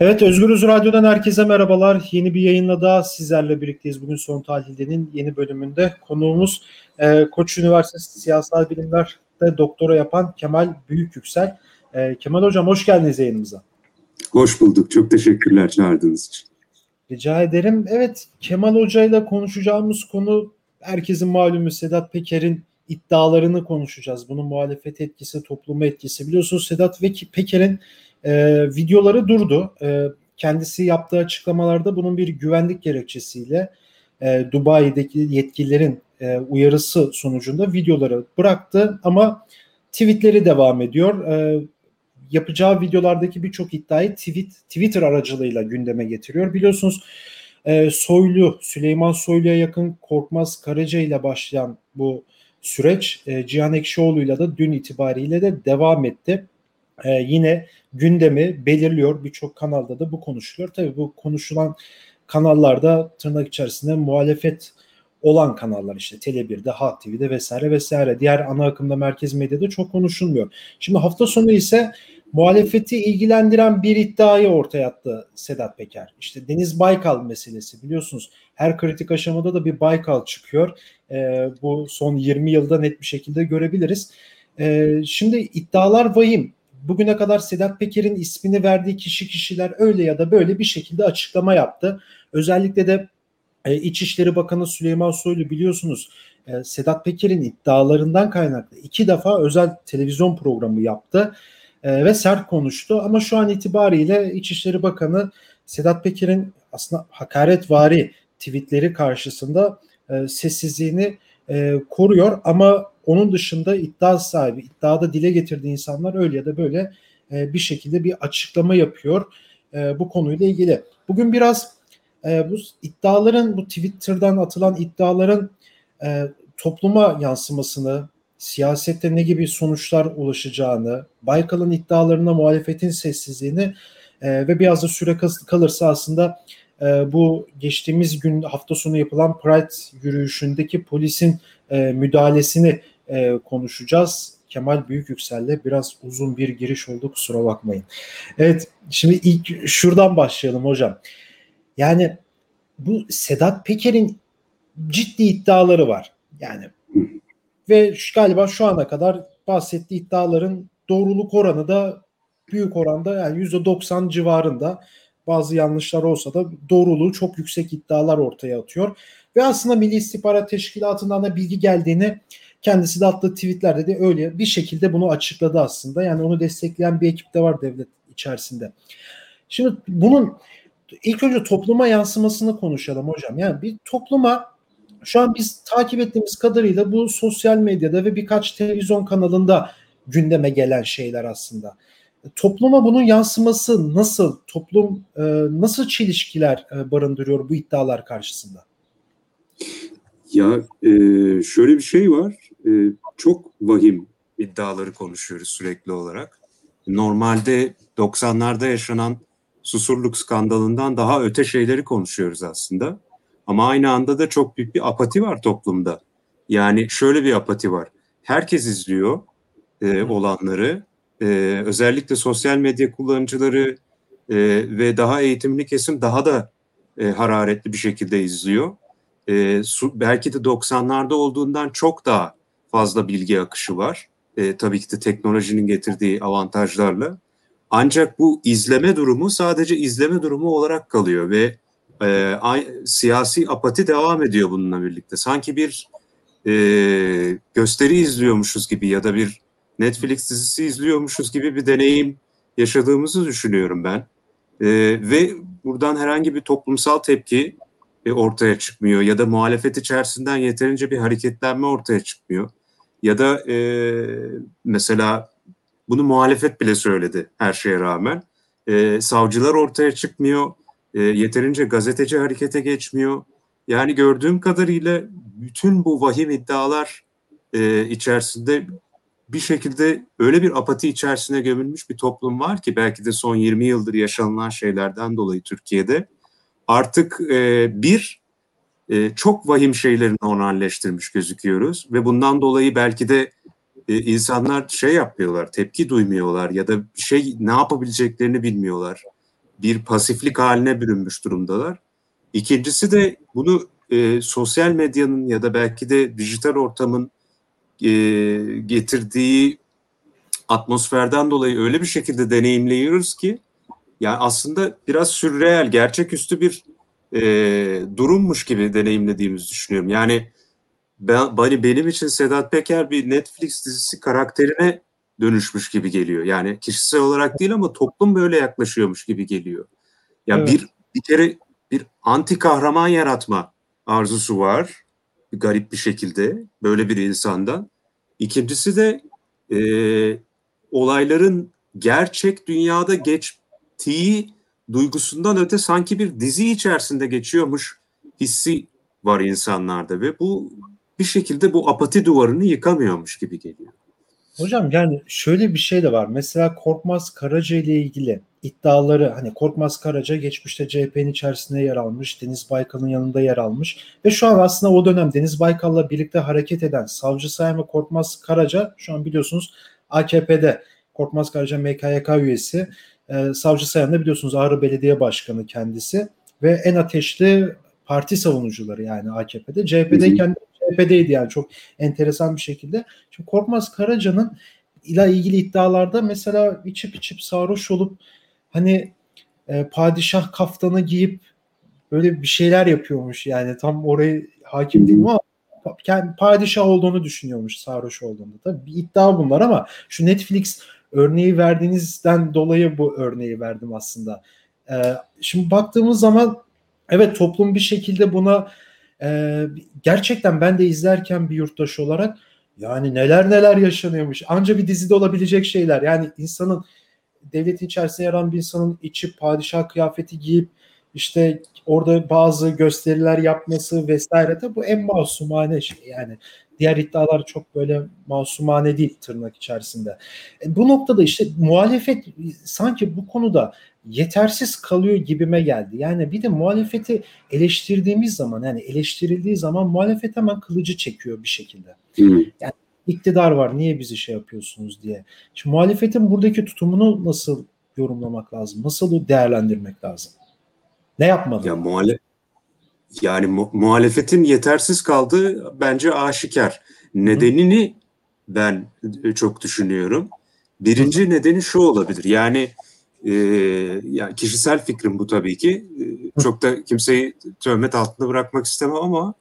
Evet Özgürüz Radyo'dan herkese merhabalar. Yeni bir yayınla daha sizlerle birlikteyiz. Bugün Son Tahlil'de'nin yeni bölümünde konuğumuz e, Koç Üniversitesi Siyasal Bilimler'de doktora yapan Kemal Büyükyüksel. E, Kemal Hocam hoş geldiniz yayınımıza. Hoş bulduk. Çok teşekkürler çağırdığınız için. Rica ederim. Evet Kemal Hoca ile konuşacağımız konu herkesin malumu Sedat Peker'in iddialarını konuşacağız. Bunun muhalefet etkisi, topluma etkisi. Biliyorsunuz Sedat Peker'in e, videoları durdu. E, kendisi yaptığı açıklamalarda bunun bir güvenlik gerekçesiyle e, Dubai'deki yetkililerin e, uyarısı sonucunda videoları bıraktı ama tweetleri devam ediyor. E, yapacağı videolardaki birçok iddiayı tweet, Twitter aracılığıyla gündeme getiriyor. Biliyorsunuz e, Soylu, Süleyman Soylu'ya yakın Korkmaz Karaca ile başlayan bu süreç e, Cihan Ekşioğlu'yla da dün itibariyle de devam etti. E, yine gündemi belirliyor. Birçok kanalda da bu konuşuluyor. Tabii bu konuşulan kanallarda tırnak içerisinde muhalefet olan kanallar işte Tele1'de, Halk TV'de vesaire vesaire. Diğer ana akımda merkez medyada çok konuşulmuyor. Şimdi hafta sonu ise muhalefeti ilgilendiren bir iddiayı ortaya attı Sedat Peker. İşte Deniz Baykal meselesi biliyorsunuz her kritik aşamada da bir Baykal çıkıyor. E, bu son 20 yılda net bir şekilde görebiliriz. E, şimdi iddialar vahim. Bugüne kadar Sedat Peker'in ismini verdiği kişi kişiler öyle ya da böyle bir şekilde açıklama yaptı. Özellikle de e, İçişleri Bakanı Süleyman Soylu biliyorsunuz e, Sedat Peker'in iddialarından kaynaklı iki defa özel televizyon programı yaptı e, ve sert konuştu. Ama şu an itibariyle İçişleri Bakanı Sedat Peker'in aslında hakaretvari tweetleri karşısında e, sessizliğini e, koruyor ama onun dışında iddia sahibi, iddiada dile getirdiği insanlar öyle ya da böyle e, bir şekilde bir açıklama yapıyor e, bu konuyla ilgili. Bugün biraz e, bu iddiaların, bu Twitter'dan atılan iddiaların e, topluma yansımasını, siyasette ne gibi sonuçlar ulaşacağını, Baykal'ın iddialarına muhalefetin sessizliğini e, ve biraz da süre kalırsa aslında e, bu geçtiğimiz gün hafta sonu yapılan Pride yürüyüşündeki polisin e, müdahalesini e, konuşacağız. Kemal Büyüküksel'le biraz uzun bir giriş oldu kusura bakmayın. Evet şimdi ilk şuradan başlayalım hocam. Yani bu Sedat Peker'in ciddi iddiaları var. Yani ve galiba şu ana kadar bahsettiği iddiaların doğruluk oranı da büyük oranda yani %90 civarında bazı yanlışlar olsa da doğruluğu çok yüksek iddialar ortaya atıyor. Ve aslında Milli İstihbarat Teşkilatı'ndan da bilgi geldiğini kendisi de attığı tweetlerde de öyle bir şekilde bunu açıkladı aslında. Yani onu destekleyen bir ekip de var devlet içerisinde. Şimdi bunun ilk önce topluma yansımasını konuşalım hocam. Yani bir topluma şu an biz takip ettiğimiz kadarıyla bu sosyal medyada ve birkaç televizyon kanalında gündeme gelen şeyler aslında. Topluma bunun yansıması nasıl? Toplum e, nasıl çelişkiler e, barındırıyor bu iddialar karşısında? Ya e, şöyle bir şey var. E, çok vahim iddiaları konuşuyoruz sürekli olarak. Normalde 90'larda yaşanan susurluk skandalından daha öte şeyleri konuşuyoruz aslında. Ama aynı anda da çok büyük bir apati var toplumda. Yani şöyle bir apati var. Herkes izliyor e, olanları. E, özellikle sosyal medya kullanıcıları e, ve daha eğitimli kesim daha da e, hararetli bir şekilde izliyor. E, su, belki de 90'larda olduğundan çok daha fazla bilgi akışı var. E, tabii ki de teknolojinin getirdiği avantajlarla. Ancak bu izleme durumu sadece izleme durumu olarak kalıyor ve e, siyasi apati devam ediyor bununla birlikte. Sanki bir e, gösteri izliyormuşuz gibi ya da bir Netflix dizisi izliyormuşuz gibi bir deneyim yaşadığımızı düşünüyorum ben. E, ve buradan herhangi bir toplumsal tepki e, ortaya çıkmıyor ya da muhalefet içerisinden yeterince bir hareketlenme ortaya çıkmıyor. Ya da e, mesela bunu muhalefet bile söyledi her şeye rağmen. E, savcılar ortaya çıkmıyor, e, yeterince gazeteci harekete geçmiyor. Yani gördüğüm kadarıyla bütün bu vahim iddialar e, içerisinde bir şekilde öyle bir apati içerisine gömülmüş bir toplum var ki belki de son 20 yıldır yaşanılan şeylerden dolayı Türkiye'de artık e, bir e, çok vahim şeylerin normalleştirmiş gözüküyoruz ve bundan dolayı belki de e, insanlar şey yapmıyorlar, tepki duymuyorlar ya da şey ne yapabileceklerini bilmiyorlar. bir pasiflik haline bürünmüş durumdalar. İkincisi de bunu e, sosyal medyanın ya da belki de dijital ortamın e, getirdiği atmosferden dolayı öyle bir şekilde deneyimliyoruz ki yani aslında biraz sürreel, gerçeküstü bir e, durummuş gibi deneyimlediğimizi düşünüyorum. Yani ben, benim için Sedat Peker bir Netflix dizisi karakterine dönüşmüş gibi geliyor. Yani kişisel olarak değil ama toplum böyle yaklaşıyormuş gibi geliyor. Yani evet. bir bir kere bir anti kahraman yaratma arzusu var. Garip bir şekilde böyle bir insandan. İkincisi de e, olayların gerçek dünyada geçtiği duygusundan öte sanki bir dizi içerisinde geçiyormuş hissi var insanlarda ve bu bir şekilde bu apati duvarını yıkamıyormuş gibi geliyor. Hocam yani şöyle bir şey de var. Mesela Korkmaz Karaca ile ilgili iddiaları hani Korkmaz Karaca geçmişte CHP'nin içerisinde yer almış, Deniz Baykal'ın yanında yer almış ve şu an aslında o dönem Deniz Baykal'la birlikte hareket eden Savcı Sayan ve Korkmaz Karaca şu an biliyorsunuz AKP'de Korkmaz Karaca MKYK üyesi. E, Savcı Sayan da biliyorsunuz Ağrı Belediye Başkanı kendisi ve en ateşli parti savunucuları yani AKP'de. CHP'deyken CHP'deydi yani çok enteresan bir şekilde. Şimdi Korkmaz Karaca'nın ile ilgili iddialarda mesela içip içip sarhoş olup hani e, padişah kaftanı giyip böyle bir şeyler yapıyormuş yani tam orayı hakim değilim ama kendi padişah olduğunu düşünüyormuş sarhoş olduğunda. Tabii bir iddia bunlar ama şu Netflix örneği verdiğinizden dolayı bu örneği verdim aslında. Ee, şimdi baktığımız zaman evet toplum bir şekilde buna e, gerçekten ben de izlerken bir yurttaş olarak yani neler neler yaşanıyormuş. Anca bir dizide olabilecek şeyler. Yani insanın devletin içerisinde yer alan bir insanın içi padişah kıyafeti giyip işte orada bazı gösteriler yapması vesaire de bu en masumane şey yani diğer iddialar çok böyle masumane değil tırnak içerisinde. E, bu noktada işte muhalefet sanki bu konuda yetersiz kalıyor gibime geldi. Yani bir de muhalefeti eleştirdiğimiz zaman yani eleştirildiği zaman muhalefet hemen kılıcı çekiyor bir şekilde. Yani iktidar var niye bizi şey yapıyorsunuz diye. Şimdi muhalefetin buradaki tutumunu nasıl yorumlamak lazım? Nasıl değerlendirmek lazım? Ne yapmalı? Ya muhalef yani mu- muhalefetin yetersiz kaldığı bence aşikar. Nedenini Hı. ben çok düşünüyorum. Birinci Hı. nedeni şu olabilir. Yani e, yani kişisel fikrim bu tabii ki. E, çok da kimseyi töhmet altında bırakmak istemem ama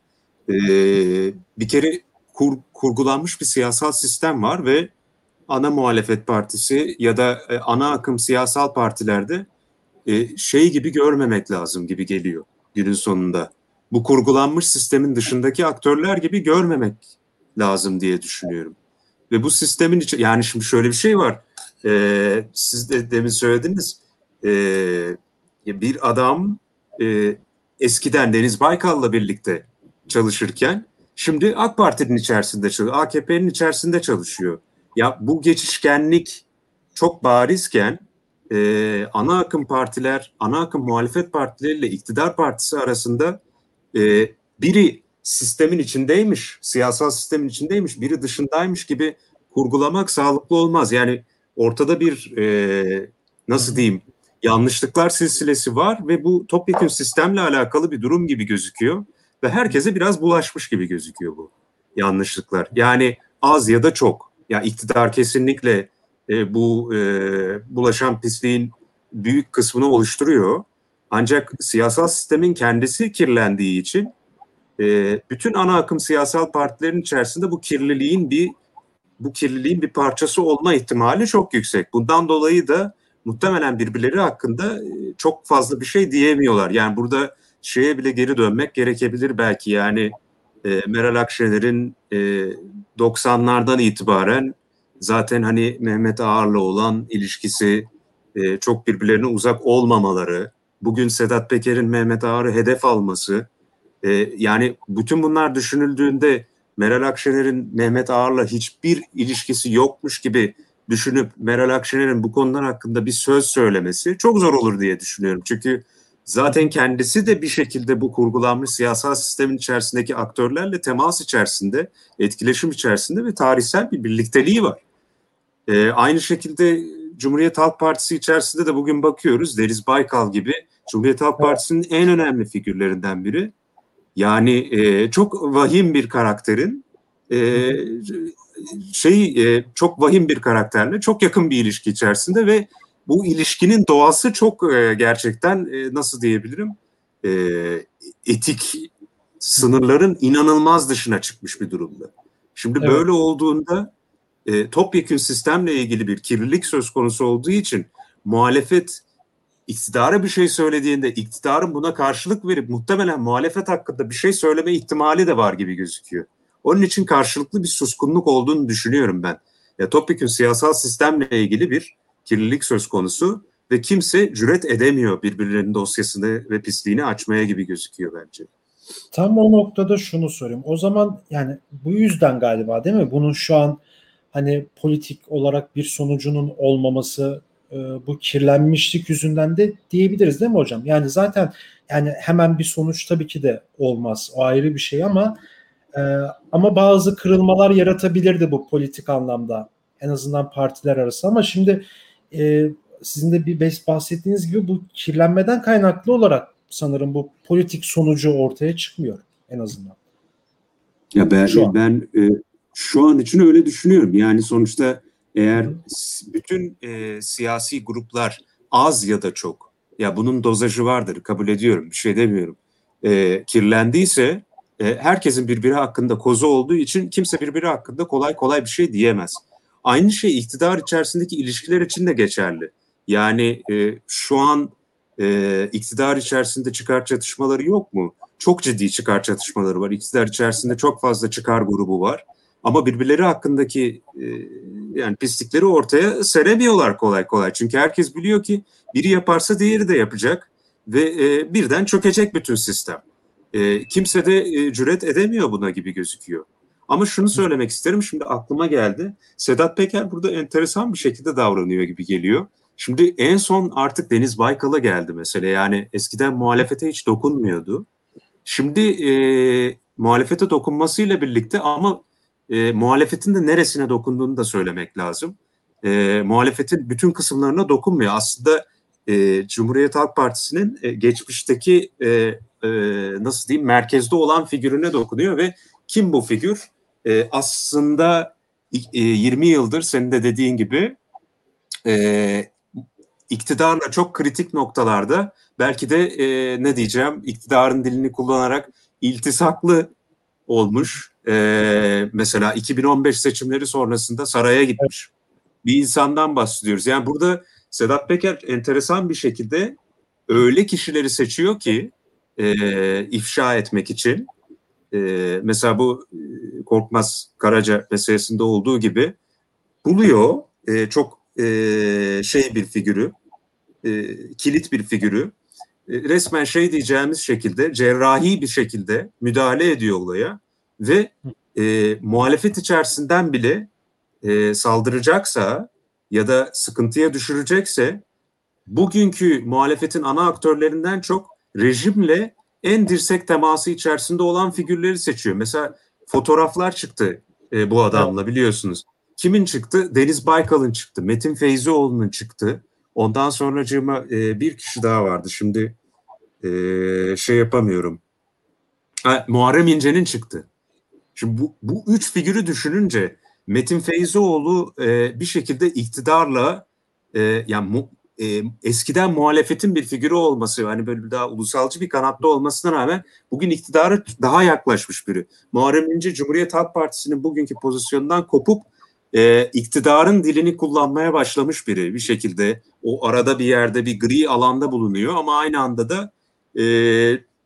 e, bir kere kur, kurgulanmış bir siyasal sistem var ve ana muhalefet partisi ya da e, ana akım siyasal partilerde e, şey gibi görmemek lazım gibi geliyor günün sonunda. Bu kurgulanmış sistemin dışındaki aktörler gibi görmemek lazım diye düşünüyorum. Ve bu sistemin içi yani şimdi şöyle bir şey var. E, siz de demin söylediniz. E, bir adam e, eskiden Deniz Baykal'la birlikte çalışırken şimdi AK Parti'nin içerisinde çalışıyor, AKP'nin içerisinde çalışıyor. Ya bu geçişkenlik çok barizken e, ana akım partiler, ana akım muhalefet partileriyle iktidar partisi arasında e, biri sistemin içindeymiş, siyasal sistemin içindeymiş, biri dışındaymış gibi kurgulamak sağlıklı olmaz. Yani ortada bir e, nasıl diyeyim yanlışlıklar silsilesi var ve bu topyekun sistemle alakalı bir durum gibi gözüküyor ve herkese biraz bulaşmış gibi gözüküyor bu yanlışlıklar. Yani az ya da çok. Ya yani iktidar kesinlikle e, bu e, bulaşan pisliğin büyük kısmını oluşturuyor. Ancak siyasal sistemin kendisi kirlendiği için e, bütün ana akım siyasal partilerin içerisinde bu kirliliğin bir bu kirliliğin bir parçası olma ihtimali çok yüksek. Bundan dolayı da muhtemelen birbirleri hakkında e, çok fazla bir şey diyemiyorlar. Yani burada şeye bile geri dönmek gerekebilir belki yani e, Meral Akşener'in e, 90'lardan itibaren zaten hani Mehmet Ağar'la olan ilişkisi e, çok birbirlerine uzak olmamaları, bugün Sedat Peker'in Mehmet Ağar'ı hedef alması, e, yani bütün bunlar düşünüldüğünde Meral Akşener'in Mehmet Ağar'la hiçbir ilişkisi yokmuş gibi düşünüp Meral Akşener'in bu konular hakkında bir söz söylemesi çok zor olur diye düşünüyorum. Çünkü zaten kendisi de bir şekilde bu kurgulanmış siyasal sistemin içerisindeki aktörlerle temas içerisinde, etkileşim içerisinde ve tarihsel bir birlikteliği var. E, aynı şekilde Cumhuriyet Halk Partisi içerisinde de bugün bakıyoruz. Deniz Baykal gibi Cumhuriyet Halk Partisi'nin en önemli figürlerinden biri. Yani e, çok vahim bir karakterin e, şey e, çok vahim bir karakterle çok yakın bir ilişki içerisinde ve bu ilişkinin doğası çok e, gerçekten e, nasıl diyebilirim e, etik sınırların inanılmaz dışına çıkmış bir durumda. Şimdi evet. böyle olduğunda e, topyekün sistemle ilgili bir kirlilik söz konusu olduğu için muhalefet iktidara bir şey söylediğinde iktidarın buna karşılık verip muhtemelen muhalefet hakkında bir şey söyleme ihtimali de var gibi gözüküyor. Onun için karşılıklı bir suskunluk olduğunu düşünüyorum ben. Ya topyekun siyasal sistemle ilgili bir kirlilik söz konusu ve kimse cüret edemiyor birbirlerinin dosyasını ve pisliğini açmaya gibi gözüküyor bence. Tam o noktada şunu sorayım. O zaman yani bu yüzden galiba değil mi? Bunun şu an hani politik olarak bir sonucunun olmaması e, bu kirlenmişlik yüzünden de diyebiliriz değil mi hocam? Yani zaten yani hemen bir sonuç tabii ki de olmaz. O ayrı bir şey ama e, ama bazı kırılmalar yaratabilirdi bu politik anlamda. En azından partiler arası ama şimdi e, sizin de bir bahsettiğiniz gibi bu kirlenmeden kaynaklı olarak sanırım bu politik sonucu ortaya çıkmıyor en azından. Ya ben ben e, şu an için öyle düşünüyorum. Yani sonuçta eğer bütün e, siyasi gruplar az ya da çok ya bunun dozajı vardır kabul ediyorum bir şey demiyorum. E, kirlendiyse e, herkesin birbiri hakkında kozu olduğu için kimse birbiri hakkında kolay kolay bir şey diyemez. Aynı şey iktidar içerisindeki ilişkiler için de geçerli. Yani e, şu an e, iktidar içerisinde çıkar çatışmaları yok mu? Çok ciddi çıkar çatışmaları var. İktidar içerisinde çok fazla çıkar grubu var. Ama birbirleri hakkındaki e, yani pislikleri ortaya seremiyorlar kolay kolay. Çünkü herkes biliyor ki biri yaparsa diğeri de yapacak ve e, birden çökecek bütün sistem. E, kimse de e, cüret edemiyor buna gibi gözüküyor. Ama şunu söylemek isterim şimdi aklıma geldi. Sedat Peker burada enteresan bir şekilde davranıyor gibi geliyor. Şimdi en son artık Deniz Baykal'a geldi mesela. Yani eskiden muhalefete hiç dokunmuyordu. Şimdi e, muhalefete dokunmasıyla birlikte ama e, muhalefetin de neresine dokunduğunu da söylemek lazım. E, muhalefetin bütün kısımlarına dokunmuyor. Aslında e, Cumhuriyet Halk Partisi'nin e, geçmişteki e, e, nasıl diyeyim merkezde olan figürüne dokunuyor ve kim bu figür? E, aslında e, 20 yıldır senin de dediğin gibi e, iktidarla çok kritik noktalarda belki de e, ne diyeceğim iktidarın dilini kullanarak iltisaklı olmuş. E, mesela 2015 seçimleri sonrasında saraya gitmiş bir insandan bahsediyoruz. Yani burada Sedat Peker enteresan bir şekilde öyle kişileri seçiyor ki e, ifşa etmek için. E, mesela bu e, Korkmaz Karaca meselesinde olduğu gibi buluyor e, çok e, şey bir figürü, e, kilit bir figürü. E, resmen şey diyeceğimiz şekilde, cerrahi bir şekilde müdahale ediyor olaya ve e, muhalefet içerisinden bile e, saldıracaksa ya da sıkıntıya düşürecekse bugünkü muhalefetin ana aktörlerinden çok rejimle en dirsek teması içerisinde olan figürleri seçiyor. Mesela fotoğraflar çıktı e, bu adamla biliyorsunuz. Kimin çıktı? Deniz Baykal'ın çıktı. Metin Feyzioğlu'nun çıktı. Ondan sonra e, bir kişi daha vardı. Şimdi e, şey yapamıyorum. Ha, Muharrem İnce'nin çıktı. Şimdi bu, bu üç figürü düşününce Metin Feyzioğlu e, bir şekilde iktidarla e, yani mu, e, eskiden muhalefetin bir figürü olması hani böyle daha ulusalcı bir kanatta olmasına rağmen bugün iktidara daha yaklaşmış biri. Muharrem İnce Cumhuriyet Halk Partisi'nin bugünkü pozisyonundan kopup e, iktidarın dilini kullanmaya başlamış biri bir şekilde o arada bir yerde bir gri alanda bulunuyor ama aynı anda da e,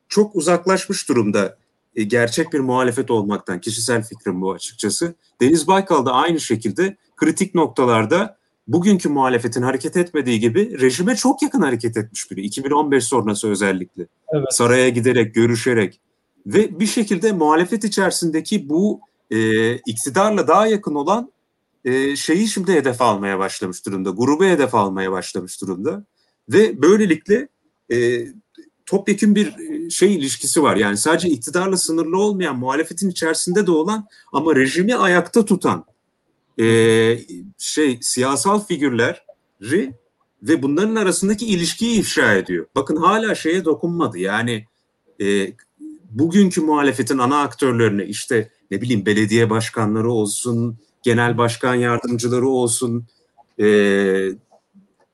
çok uzaklaşmış durumda e, gerçek bir muhalefet olmaktan kişisel fikrim bu açıkçası. Deniz Baykal da aynı şekilde kritik noktalarda bugünkü muhalefetin hareket etmediği gibi rejime çok yakın hareket etmiş biri. 2015 sonrası özellikle. Evet. Saraya giderek, görüşerek ve bir şekilde muhalefet içerisindeki bu e, iktidarla daha yakın olan e, şeyi şimdi hedef almaya başlamış durumda. Grubu hedef almaya başlamış durumda. Ve böylelikle e, topyekun bir e, şey ilişkisi var. Yani sadece iktidarla sınırlı olmayan, muhalefetin içerisinde de olan ama rejimi ayakta tutan e, şey siyasal figürler ve bunların arasındaki ilişkiyi ifşa ediyor. Bakın hala şeye dokunmadı. Yani e, bugünkü muhalefetin ana aktörlerine işte ne bileyim belediye başkanları olsun, genel başkan yardımcıları olsun, e,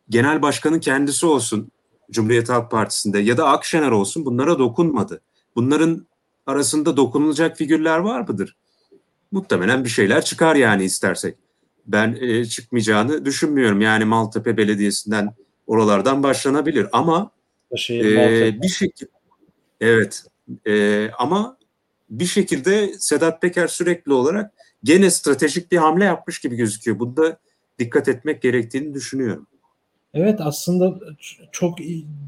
genel başkanın kendisi olsun Cumhuriyet Halk Partisi'nde ya da Akşener olsun bunlara dokunmadı. Bunların arasında dokunulacak figürler var mıdır? Muhtemelen bir şeyler çıkar yani istersek. Ben e, çıkmayacağını düşünmüyorum. Yani Maltepe Belediyesi'nden oralardan başlanabilir ama e, bir şekilde evet e, ama bir şekilde Sedat Peker sürekli olarak gene stratejik bir hamle yapmış gibi gözüküyor. Bunda dikkat etmek gerektiğini düşünüyorum. Evet aslında çok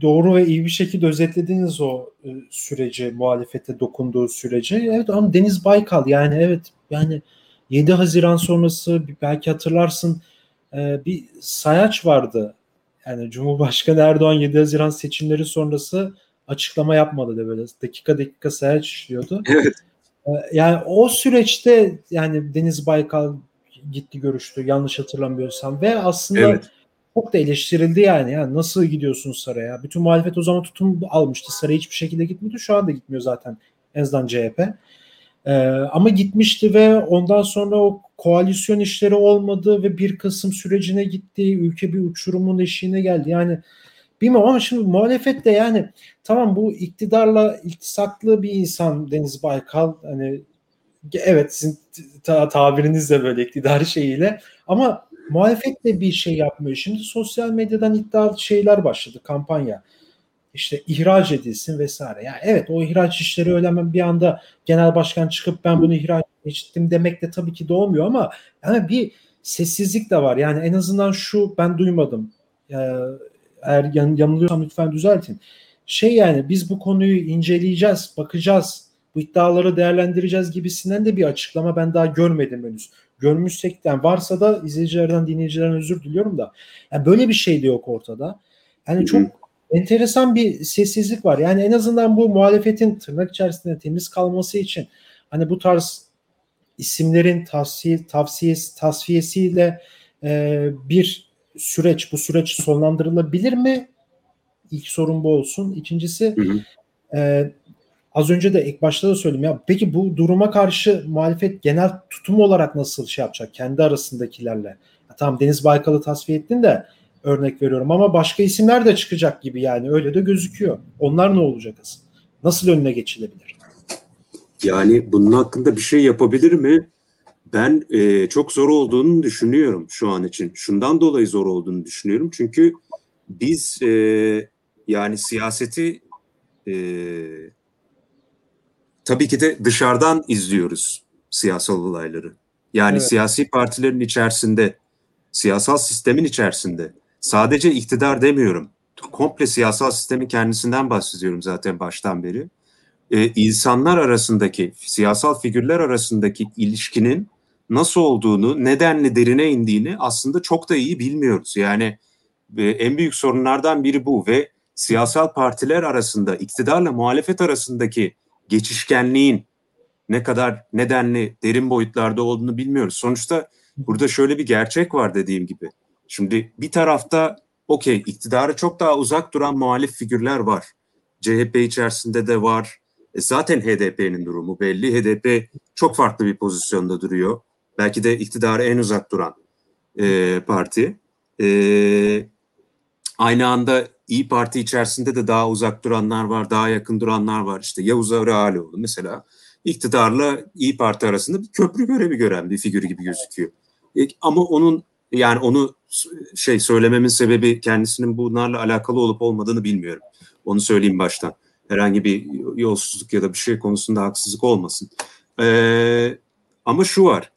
doğru ve iyi bir şekilde özetlediniz o e, süreci, muhalefete dokunduğu süreci. Evet ama Deniz Baykal yani evet yani 7 Haziran sonrası belki hatırlarsın e, bir sayaç vardı. Yani Cumhurbaşkanı Erdoğan 7 Haziran seçimleri sonrası açıklama yapmadı da böyle dakika dakika sayaç işliyordu. Evet. E, yani o süreçte yani Deniz Baykal gitti görüştü yanlış hatırlamıyorsam ve aslında evet çok da eleştirildi yani. yani nasıl gidiyorsun Saray'a? Bütün muhalefet o zaman tutum almıştı. Saray'a hiçbir şekilde gitmedi. Şu anda gitmiyor zaten en azından CHP. Ee, ama gitmişti ve ondan sonra o koalisyon işleri olmadı ve bir Kasım sürecine gitti. Ülke bir uçurumun eşiğine geldi. Yani bilmiyorum ama şimdi muhalefet de yani tamam bu iktidarla iltisaklı bir insan Deniz Baykal hani evet sizin ta- tabirinizle böyle iktidarı şeyiyle ama muhalefet de bir şey yapmıyor. Şimdi sosyal medyadan iddia şeyler başladı kampanya. İşte ihraç edilsin vesaire. Yani evet o ihraç işleri öyle bir anda genel başkan çıkıp ben bunu ihraç ettim demek de tabii ki de olmuyor ama yani bir sessizlik de var. Yani en azından şu ben duymadım. Ee, eğer yan, yanılıyorsam lütfen düzeltin. Şey yani biz bu konuyu inceleyeceğiz, bakacağız, bu iddiaları değerlendireceğiz gibisinden de bir açıklama ben daha görmedim henüz görmüşsek yani varsa da izleyicilerden dinleyicilerden özür diliyorum da yani böyle bir şey de yok ortada. Yani çok enteresan bir sessizlik var. Yani en azından bu muhalefetin tırnak içerisinde temiz kalması için hani bu tarz isimlerin tavsiye tavsiyesi tasfiyesiyle e, bir süreç bu süreç sonlandırılabilir mi? İlk sorun bu olsun. İkincisi hı hı. E, az önce de ilk başta da söyledim ya peki bu duruma karşı muhalefet genel tutum olarak nasıl şey yapacak kendi arasındakilerle? Ya, tamam Deniz Baykal'ı tasfiye ettin de örnek veriyorum ama başka isimler de çıkacak gibi yani öyle de gözüküyor. Onlar ne olacak asıl? Nasıl önüne geçilebilir? Yani bunun hakkında bir şey yapabilir mi? Ben e, çok zor olduğunu düşünüyorum şu an için. Şundan dolayı zor olduğunu düşünüyorum. Çünkü biz e, yani siyaseti e, tabii ki de dışarıdan izliyoruz siyasal olayları. Yani evet. siyasi partilerin içerisinde, siyasal sistemin içerisinde sadece iktidar demiyorum. Komple siyasal sistemin kendisinden bahsediyorum zaten baştan beri. Ee, insanlar arasındaki, siyasal figürler arasındaki ilişkinin nasıl olduğunu, nedenli derine indiğini aslında çok da iyi bilmiyoruz. Yani e, en büyük sorunlardan biri bu ve siyasal partiler arasında, iktidarla muhalefet arasındaki geçişkenliğin ne kadar nedenli derin boyutlarda olduğunu bilmiyoruz. Sonuçta burada şöyle bir gerçek var dediğim gibi. Şimdi bir tarafta okey iktidara çok daha uzak duran muhalif figürler var. CHP içerisinde de var. E zaten HDP'nin durumu belli. HDP çok farklı bir pozisyonda duruyor. Belki de iktidara en uzak duran e, parti. E, aynı anda İyi Parti içerisinde de daha uzak duranlar var, daha yakın duranlar var. İşte Yavuz Ağrıalioğlu mesela iktidarla İyi Parti arasında bir köprü görevi gören bir figür gibi gözüküyor. E, ama onun yani onu şey söylememin sebebi kendisinin bunlarla alakalı olup olmadığını bilmiyorum. Onu söyleyeyim baştan. Herhangi bir yolsuzluk ya da bir şey konusunda haksızlık olmasın. Ee, ama şu var.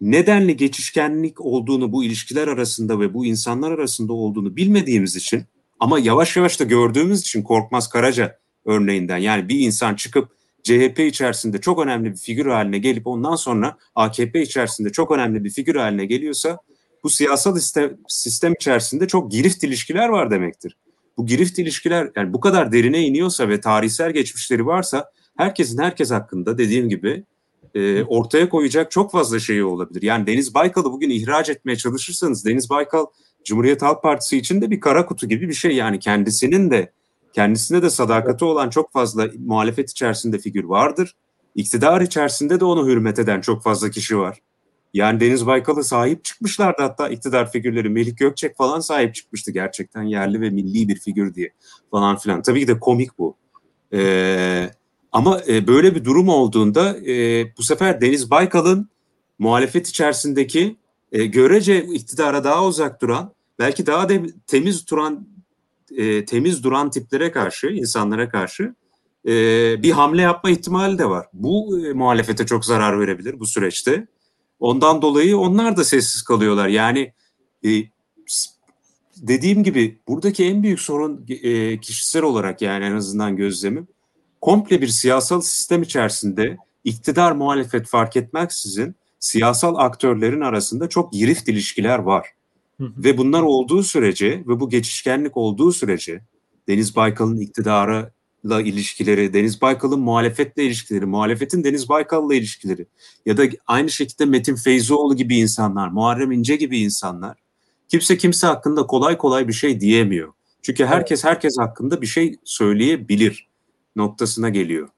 Nedenli geçişkenlik olduğunu bu ilişkiler arasında ve bu insanlar arasında olduğunu bilmediğimiz için ama yavaş yavaş da gördüğümüz için Korkmaz Karaca örneğinden yani bir insan çıkıp CHP içerisinde çok önemli bir figür haline gelip ondan sonra AKP içerisinde çok önemli bir figür haline geliyorsa bu siyasal sistem, içerisinde çok girift ilişkiler var demektir. Bu girift ilişkiler yani bu kadar derine iniyorsa ve tarihsel geçmişleri varsa herkesin herkes hakkında dediğim gibi e, ortaya koyacak çok fazla şeyi olabilir. Yani Deniz Baykal'ı bugün ihraç etmeye çalışırsanız Deniz Baykal Cumhuriyet Halk Partisi için de bir kara kutu gibi bir şey yani kendisinin de kendisine de sadakati olan çok fazla muhalefet içerisinde figür vardır. İktidar içerisinde de onu hürmet eden çok fazla kişi var. Yani Deniz Baykal'a sahip çıkmışlardı hatta iktidar figürleri. Melik Gökçek falan sahip çıkmıştı gerçekten yerli ve milli bir figür diye falan filan. Tabii ki de komik bu. Ee, ama e, böyle bir durum olduğunda e, bu sefer Deniz Baykal'ın muhalefet içerisindeki e, görece iktidara daha uzak duran, belki daha de, temiz duran e, temiz duran tiplere karşı, insanlara karşı e, bir hamle yapma ihtimali de var. Bu e, muhalefete çok zarar verebilir bu süreçte. Ondan dolayı onlar da sessiz kalıyorlar. Yani e, dediğim gibi buradaki en büyük sorun e, kişisel olarak yani en azından gözlemim komple bir siyasal sistem içerisinde iktidar muhalefet fark etmeksizin siyasal aktörlerin arasında çok girift ilişkiler var. Ve bunlar olduğu sürece ve bu geçişkenlik olduğu sürece Deniz Baykal'ın iktidarla ilişkileri, Deniz Baykal'ın muhalefetle ilişkileri, muhalefetin Deniz Baykal'la ilişkileri ya da aynı şekilde Metin Feyzoğlu gibi insanlar, Muharrem İnce gibi insanlar kimse kimse hakkında kolay kolay bir şey diyemiyor. Çünkü herkes herkes hakkında bir şey söyleyebilir noktasına geliyor.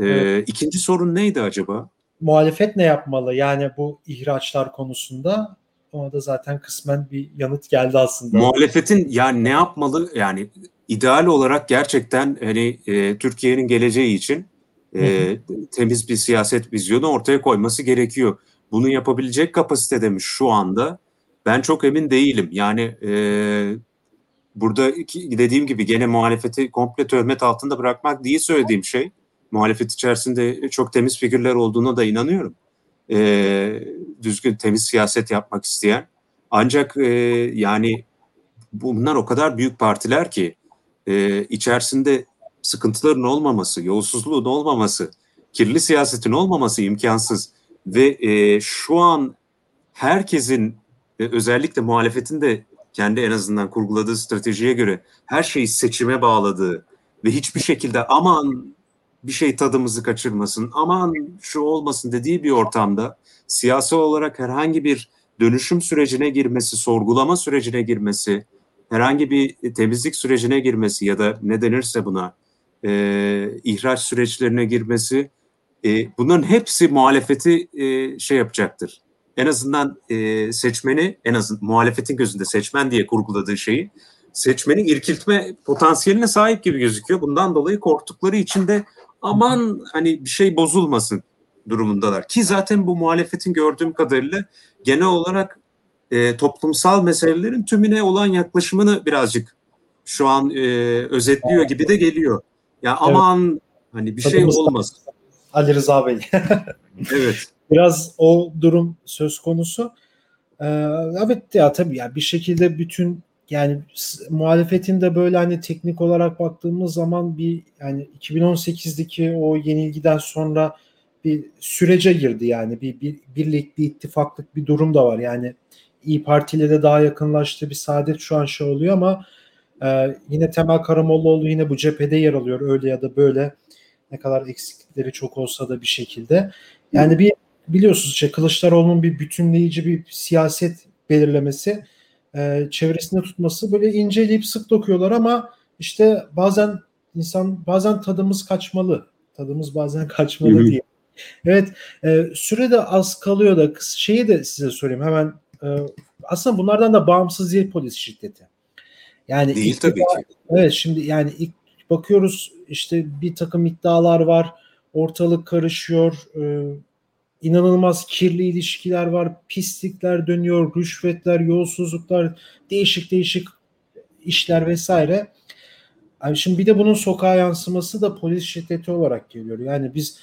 Ee, evet. İkinci sorun neydi acaba? Muhalefet ne yapmalı? Yani bu ihraçlar konusunda ona da zaten kısmen bir yanıt geldi aslında. Muhalefetin yani ne yapmalı? Yani ideal olarak gerçekten hani e, Türkiye'nin geleceği için e, temiz bir siyaset vizyonu ortaya koyması gerekiyor. Bunu yapabilecek kapasitede mi şu anda? Ben çok emin değilim. Yani e, burada dediğim gibi gene muhalefeti komple töhmet altında bırakmak değil söylediğim şey. Muhalefet içerisinde çok temiz figürler olduğuna da inanıyorum. E, düzgün temiz siyaset yapmak isteyen. Ancak e, yani bunlar o kadar büyük partiler ki e, içerisinde sıkıntıların olmaması, yolsuzluğun olmaması, kirli siyasetin olmaması imkansız. Ve e, şu an herkesin e, özellikle muhalefetin de kendi en azından kurguladığı stratejiye göre her şeyi seçime bağladığı ve hiçbir şekilde aman bir şey tadımızı kaçırmasın, aman şu olmasın dediği bir ortamda siyasal olarak herhangi bir dönüşüm sürecine girmesi, sorgulama sürecine girmesi, herhangi bir temizlik sürecine girmesi ya da ne denirse buna e, ihraç süreçlerine girmesi e, bunların hepsi muhalefeti e, şey yapacaktır. En azından e, seçmeni en azından muhalefetin gözünde seçmen diye kurguladığı şeyi seçmeni irkiltme potansiyeline sahip gibi gözüküyor. Bundan dolayı korktukları için de aman hani bir şey bozulmasın durumundalar. Ki zaten bu muhalefetin gördüğüm kadarıyla genel olarak e, toplumsal meselelerin tümüne olan yaklaşımını birazcık şu an e, özetliyor gibi de geliyor. Ya yani aman evet. hani bir şey olmasın. Ali Rıza Bey. evet. Biraz o durum söz konusu. Ee, evet ya tabii ya bir şekilde bütün yani muhalefetin de böyle hani teknik olarak baktığımız zaman bir yani 2018'deki o yenilgiden sonra bir sürece girdi yani. Bir, bir birlik bir ittifaklık bir durum da var. Yani İyi Parti ile de daha yakınlaştı bir saadet şu an şey oluyor ama e, yine Temel Karamollaoğlu yine bu cephede yer alıyor öyle ya da böyle. Ne kadar eksiklikleri çok olsa da bir şekilde. Yani bir biliyorsunuz işte Kılıçdaroğlu'nun bir bütünleyici bir siyaset belirlemesi e, çevresinde tutması böyle inceleyip sık dokuyorlar ama işte bazen insan bazen tadımız kaçmalı. Tadımız bazen kaçmalı diye. Evet e, süre de az kalıyor da şeyi de size sorayım hemen e, aslında bunlardan da bağımsız değil polis şiddeti. Yani değil tabii ki. Evet şimdi yani ilk bakıyoruz işte bir takım iddialar var ortalık karışıyor e, inanılmaz kirli ilişkiler var, pislikler dönüyor, rüşvetler, yolsuzluklar, değişik değişik işler vesaire. Yani şimdi bir de bunun sokağa yansıması da polis şiddeti olarak geliyor. Yani biz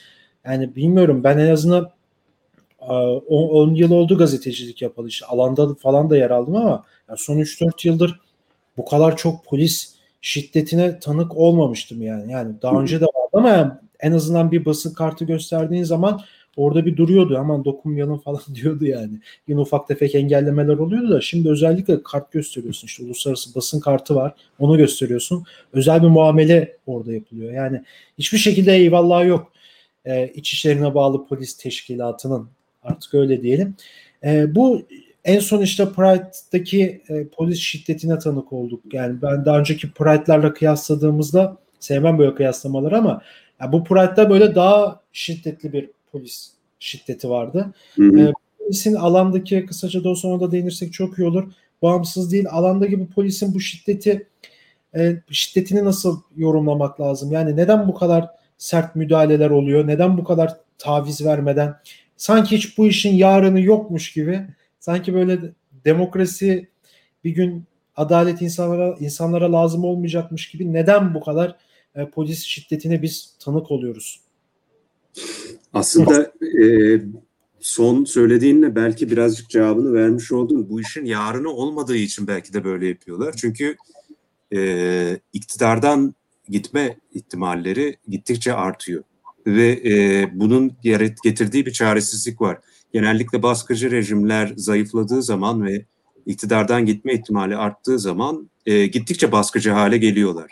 yani bilmiyorum ben en azından 10 yıl oldu gazetecilik yapalı işte alanda falan da yer aldım ama yani son 3-4 yıldır bu kadar çok polis şiddetine tanık olmamıştım yani. Yani daha önce de vardı ama en azından bir basın kartı gösterdiğin zaman orada bir duruyordu aman dokunmayalım falan diyordu yani. Yine ufak tefek engellemeler oluyordu da şimdi özellikle kart gösteriyorsun işte uluslararası basın kartı var onu gösteriyorsun. Özel bir muamele orada yapılıyor. Yani hiçbir şekilde eyvallah yok. Ee, İçişlerine bağlı polis teşkilatının artık öyle diyelim. Ee, bu en son işte Pride'daki e, polis şiddetine tanık olduk. Yani ben daha önceki Pride'larla kıyasladığımızda sevmem böyle kıyaslamaları ama yani bu Pride'da böyle daha şiddetli bir polis şiddeti vardı. Hı hı. E, polisin alandaki kısaca da o sonra da değinirsek çok iyi olur. Bağımsız değil alandaki bu polisin bu şiddeti e, şiddetini nasıl yorumlamak lazım? Yani neden bu kadar sert müdahaleler oluyor? Neden bu kadar taviz vermeden sanki hiç bu işin yarını yokmuş gibi sanki böyle demokrasi bir gün adalet insanlara insanlara lazım olmayacakmış gibi neden bu kadar e, polis şiddetine biz tanık oluyoruz? Aslında e, son söylediğinle belki birazcık cevabını vermiş oldun. Bu işin yarını olmadığı için belki de böyle yapıyorlar. Çünkü e, iktidardan gitme ihtimalleri gittikçe artıyor. Ve e, bunun getirdiği bir çaresizlik var. Genellikle baskıcı rejimler zayıfladığı zaman ve iktidardan gitme ihtimali arttığı zaman e, gittikçe baskıcı hale geliyorlar.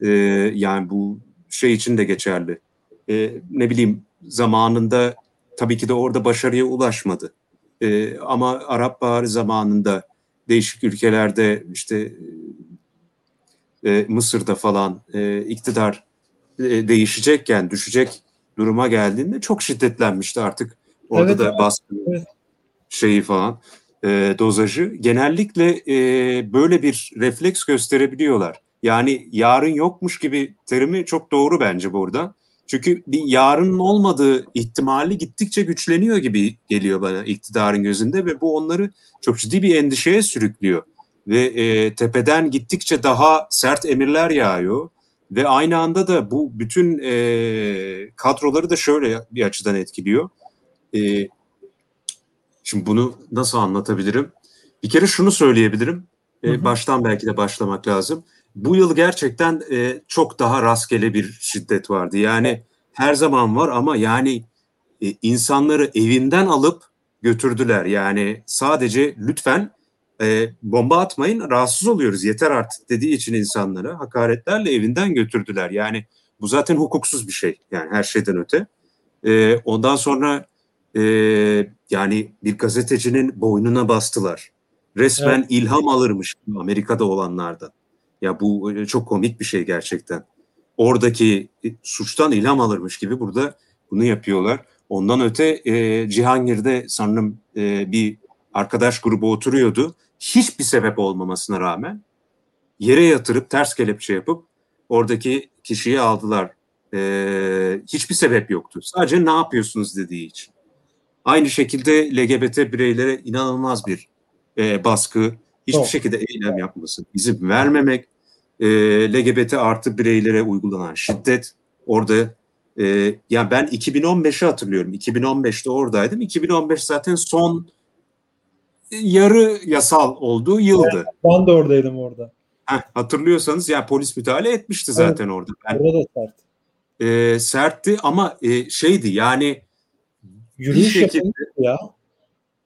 E, yani bu şey için de geçerli. E, ne bileyim zamanında tabii ki de orada başarıya ulaşmadı. E, ama Arap Baharı zamanında değişik ülkelerde işte e, Mısır'da falan e, iktidar e, değişecekken düşecek duruma geldiğinde çok şiddetlenmişti artık. Orada evet, da baskı evet. şeyi falan e, dozajı. Genellikle e, böyle bir refleks gösterebiliyorlar. Yani yarın yokmuş gibi terimi çok doğru bence burada. Çünkü bir yarının olmadığı ihtimali gittikçe güçleniyor gibi geliyor bana iktidarın gözünde ve bu onları çok ciddi bir endişeye sürüklüyor ve e, tepeden gittikçe daha sert emirler yağıyor ve aynı anda da bu bütün e, kadroları da şöyle bir açıdan etkiliyor. E, şimdi bunu nasıl anlatabilirim? Bir kere şunu söyleyebilirim. E, baştan belki de başlamak lazım. Bu yıl gerçekten e, çok daha rastgele bir şiddet vardı. Yani her zaman var ama yani e, insanları evinden alıp götürdüler. Yani sadece lütfen e, bomba atmayın rahatsız oluyoruz yeter artık dediği için insanlara hakaretlerle evinden götürdüler. Yani bu zaten hukuksuz bir şey yani her şeyden öte. E, ondan sonra e, yani bir gazetecinin boynuna bastılar. Resmen evet. ilham alırmış Amerika'da olanlardan. Ya bu çok komik bir şey gerçekten. Oradaki suçtan ilham alırmış gibi burada bunu yapıyorlar. Ondan öte e, Cihangir'de sanırım e, bir arkadaş grubu oturuyordu hiçbir sebep olmamasına rağmen yere yatırıp ters kelepçe yapıp oradaki kişiyi aldılar. Ee, hiçbir sebep yoktu. Sadece ne yapıyorsunuz dediği için. Aynı şekilde LGBT bireylere inanılmaz bir e, baskı, hiçbir şekilde eylem yapması, izin vermemek, e, LGBT artı bireylere uygulanan şiddet, orada e, yani ben 2015'i hatırlıyorum. 2015'te oradaydım. 2015 zaten son yarı yasal olduğu yıldı. Ben de oradaydım orada. Heh, hatırlıyorsanız ya yani polis müdahale etmişti zaten evet, orada. Ben, orada sert. E, sertti ama e, şeydi yani yürüyüş şekilde, ya.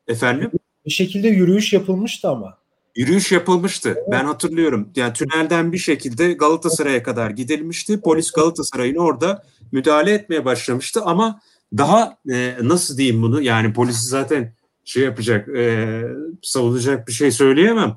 Efendim? Bir şekilde yürüyüş yapılmıştı ama. Yürüyüş yapılmıştı. Evet. Ben hatırlıyorum. Yani tünelden bir şekilde Galatasaray'a kadar gidilmişti. Polis Galatasaray'ın orada müdahale etmeye başlamıştı ama daha e, nasıl diyeyim bunu? Yani polisi zaten şey yapacak, e, savunacak bir şey söyleyemem.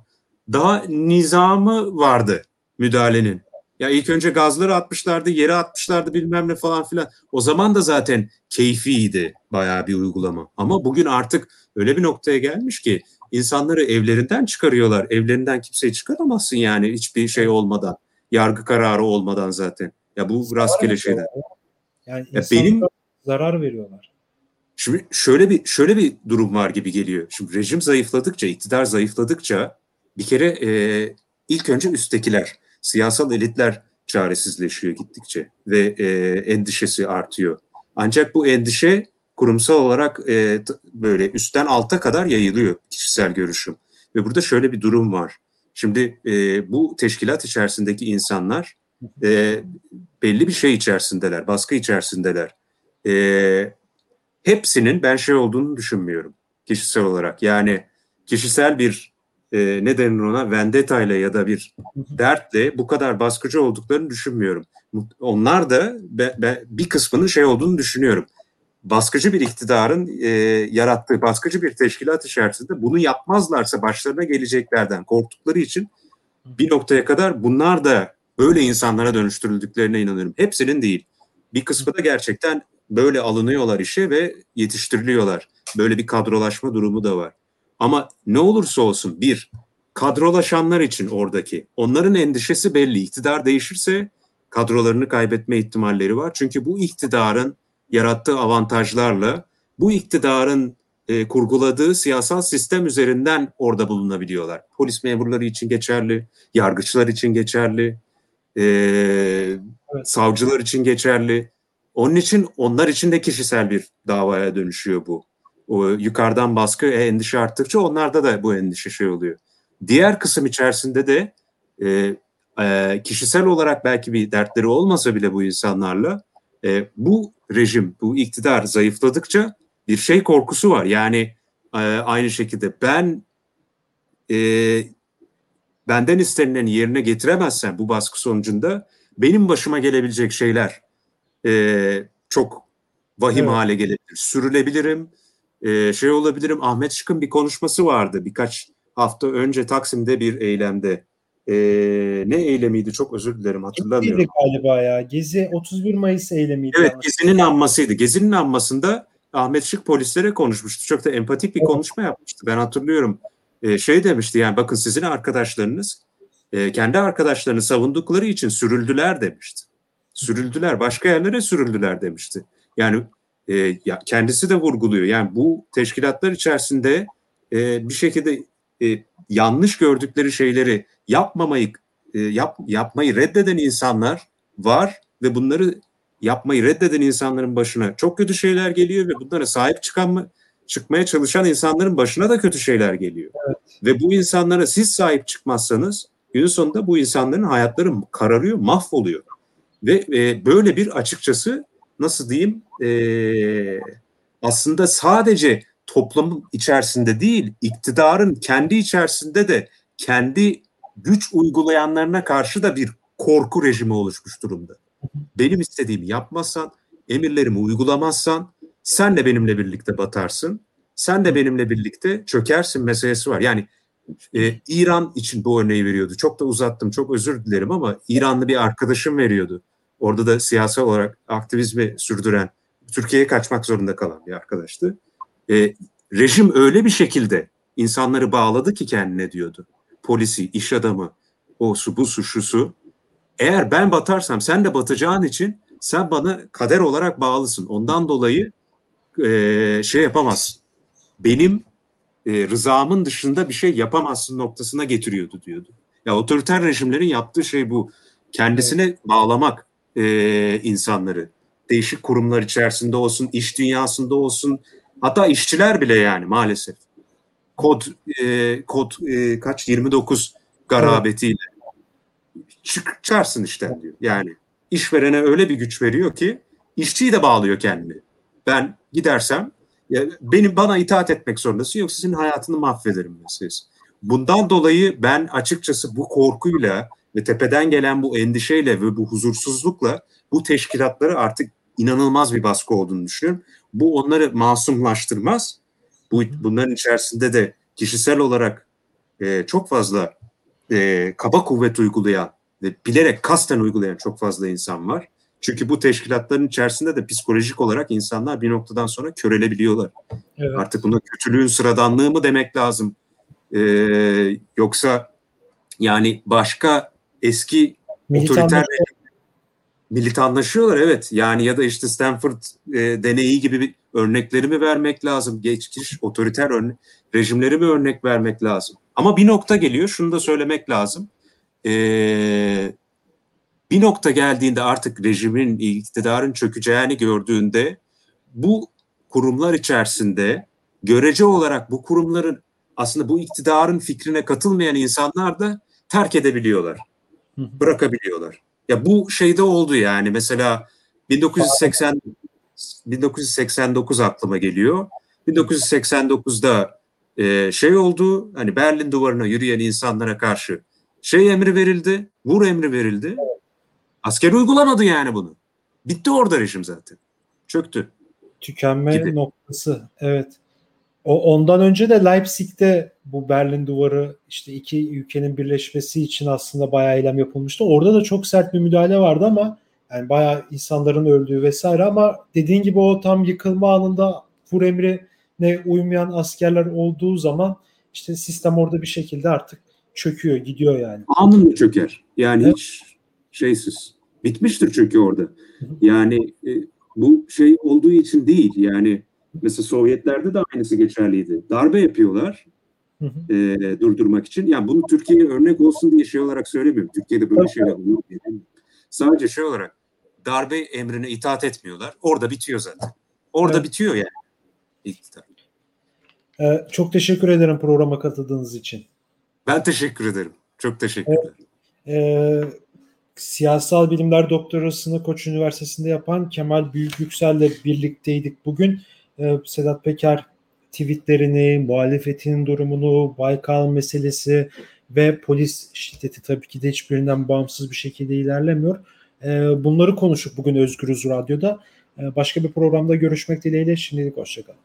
Daha nizamı vardı müdahalenin. Ya ilk önce gazları atmışlardı, yere atmışlardı bilmem ne falan filan. O zaman da zaten keyfiydi bayağı bir uygulama. Ama bugün artık öyle bir noktaya gelmiş ki insanları evlerinden çıkarıyorlar. Evlerinden kimseyi çıkaramazsın yani hiçbir şey olmadan. Yargı kararı olmadan zaten. Ya bu rastgele şeyler. Yani ya benim zarar veriyorlar. Şimdi şöyle bir şöyle bir durum var gibi geliyor. Şimdi rejim zayıfladıkça, iktidar zayıfladıkça bir kere e, ilk önce üsttekiler, siyasal elitler çaresizleşiyor gittikçe ve e, endişesi artıyor. Ancak bu endişe kurumsal olarak e, böyle üstten alta kadar yayılıyor kişisel görüşüm. Ve burada şöyle bir durum var. Şimdi e, bu teşkilat içerisindeki insanlar e, belli bir şey içerisindeler, baskı içerisindeler. E, hepsinin ben şey olduğunu düşünmüyorum kişisel olarak. Yani kişisel bir e, ne denir ona vendetta ile ya da bir dertle bu kadar baskıcı olduklarını düşünmüyorum. Onlar da be, be, bir kısmının şey olduğunu düşünüyorum. Baskıcı bir iktidarın e, yarattığı baskıcı bir teşkilat içerisinde bunu yapmazlarsa başlarına geleceklerden korktukları için bir noktaya kadar bunlar da böyle insanlara dönüştürüldüklerine inanıyorum. Hepsinin değil. Bir kısmı da gerçekten böyle alınıyorlar işe ve yetiştiriliyorlar. Böyle bir kadrolaşma durumu da var. Ama ne olursa olsun bir kadrolaşanlar için oradaki onların endişesi belli. İktidar değişirse kadrolarını kaybetme ihtimalleri var. Çünkü bu iktidarın yarattığı avantajlarla bu iktidarın e, kurguladığı siyasal sistem üzerinden orada bulunabiliyorlar. Polis memurları için geçerli, yargıçlar için geçerli, e, evet. savcılar için geçerli. Onun için onlar için de kişisel bir davaya dönüşüyor bu. O yukarıdan baskı e, endişe arttıkça onlarda da bu endişe şey oluyor. Diğer kısım içerisinde de e, e, kişisel olarak belki bir dertleri olmasa bile bu insanlarla e, bu rejim, bu iktidar zayıfladıkça bir şey korkusu var. Yani e, aynı şekilde ben e, benden istenileni yerine getiremezsem bu baskı sonucunda benim başıma gelebilecek şeyler e, çok vahim evet. hale gelebilir. Sürülebilirim, e, şey olabilirim. Ahmet Şık'ın bir konuşması vardı birkaç hafta önce Taksim'de bir eylemde. E, ne eylemiydi çok özür dilerim hatırlamıyorum. Geziydi galiba ya. Gezi 31 Mayıs eylemiydi. Evet Gezi'nin anmasıydı. Gezi'nin anmasında Ahmet Şık polislere konuşmuştu. Çok da empatik bir evet. konuşma yapmıştı. Ben hatırlıyorum. E, şey demişti yani bakın sizin arkadaşlarınız e, kendi arkadaşlarını savundukları için sürüldüler demişti. Sürüldüler. Başka yerlere sürüldüler demişti. Yani e, ya kendisi de vurguluyor. Yani bu teşkilatlar içerisinde e, bir şekilde e, yanlış gördükleri şeyleri yapmamayı e, yap, yapmayı reddeden insanlar var ve bunları yapmayı reddeden insanların başına çok kötü şeyler geliyor ve bunlara sahip çıkan mı çıkmaya çalışan insanların başına da kötü şeyler geliyor. Evet. Ve bu insanlara siz sahip çıkmazsanız günün sonunda bu insanların hayatları kararıyor, mahvoluyor. Ve e, böyle bir açıkçası nasıl diyeyim e, aslında sadece toplumun içerisinde değil iktidarın kendi içerisinde de kendi güç uygulayanlarına karşı da bir korku rejimi oluşmuş durumda. Benim istediğimi yapmazsan, emirlerimi uygulamazsan sen de benimle birlikte batarsın. Sen de benimle birlikte çökersin meselesi var. Yani e, İran için bu örneği veriyordu. Çok da uzattım, çok özür dilerim ama İranlı bir arkadaşım veriyordu. Orada da siyasal olarak aktivizmi sürdüren, Türkiye'ye kaçmak zorunda kalan bir arkadaştı. E, rejim öyle bir şekilde insanları bağladı ki kendine diyordu. Polisi, iş adamı, o su bu su. Eğer ben batarsam sen de batacağın için sen bana kader olarak bağlısın. Ondan dolayı e, şey yapamazsın. Benim e, rızamın dışında bir şey yapamazsın noktasına getiriyordu diyordu. Ya otoriter rejimlerin yaptığı şey bu. Kendisine evet. bağlamak e, insanları. Değişik kurumlar içerisinde olsun, iş dünyasında olsun, hatta işçiler bile yani maalesef. Kod e, kod e, kaç 29 garabetiyle çıkarsın işten diyor. Yani işverene öyle bir güç veriyor ki işçiyi de bağlıyor kendini. Ben gidersem ya benim bana itaat etmek zorundasın yoksa senin hayatını mahvederim meselesi. Bundan dolayı ben açıkçası bu korkuyla ve tepeden gelen bu endişeyle ve bu huzursuzlukla bu teşkilatları artık inanılmaz bir baskı olduğunu düşünüyorum. Bu onları masumlaştırmaz. Bu bunların içerisinde de kişisel olarak e, çok fazla e, kaba kuvvet uygulayan ve bilerek kasten uygulayan çok fazla insan var. Çünkü bu teşkilatların içerisinde de psikolojik olarak insanlar bir noktadan sonra körelebiliyorlar. Evet. Artık buna kötülüğün sıradanlığı mı demek lazım? Ee, yoksa yani başka eski otoriter militanlaşıyorlar evet. Yani ya da işte Stanford e, deneyi gibi bir örnekleri mi vermek lazım? Geçmiş otoriter örne rejimleri mi örnek vermek lazım? Ama bir nokta geliyor. Şunu da söylemek lazım. Ee, bir nokta geldiğinde artık rejimin, iktidarın çökeceğini gördüğünde bu kurumlar içerisinde görece olarak bu kurumların aslında bu iktidarın fikrine katılmayan insanlar da terk edebiliyorlar. Bırakabiliyorlar. Ya bu şeyde oldu yani mesela 1980 1989 aklıma geliyor. 1989'da e, şey oldu hani Berlin duvarına yürüyen insanlara karşı şey emri verildi, vur emri verildi. Asker uygulamadı yani bunu. Bitti orada rejim zaten. Çöktü. tükenme gibi. noktası. Evet. O ondan önce de Leipzig'te bu Berlin Duvarı işte iki ülkenin birleşmesi için aslında bayağı eylem yapılmıştı. Orada da çok sert bir müdahale vardı ama yani bayağı insanların öldüğü vesaire ama dediğin gibi o tam yıkılma anında vur emrine uymayan askerler olduğu zaman işte sistem orada bir şekilde artık çöküyor, gidiyor yani. Anında çöker. Yani evet. hiç şeysiz. Bitmiştir çünkü orada. Yani e, bu şey olduğu için değil. Yani mesela Sovyetlerde de aynısı geçerliydi. Darbe yapıyorlar e, durdurmak için. Yani bunu Türkiye'ye örnek olsun diye şey olarak söylemiyorum. Türkiye'de böyle şeyler oluyor. Sadece şey olarak darbe emrine itaat etmiyorlar. Orada bitiyor zaten. Orada evet. bitiyor yani. İktidar. Ee, çok teşekkür ederim programa katıldığınız için. Ben teşekkür ederim. Çok teşekkür ederim. Ee, siyasal bilimler doktorasını Koç Üniversitesi'nde yapan Kemal Büyük Yüksel'le birlikteydik bugün. Ee, Sedat Peker tweetlerini, muhalefetin durumunu, Baykal meselesi ve polis şiddeti tabii ki de hiçbirinden bağımsız bir şekilde ilerlemiyor. Ee, bunları konuştuk bugün Özgürüz Radyo'da. Ee, başka bir programda görüşmek dileğiyle şimdilik hoşçakalın.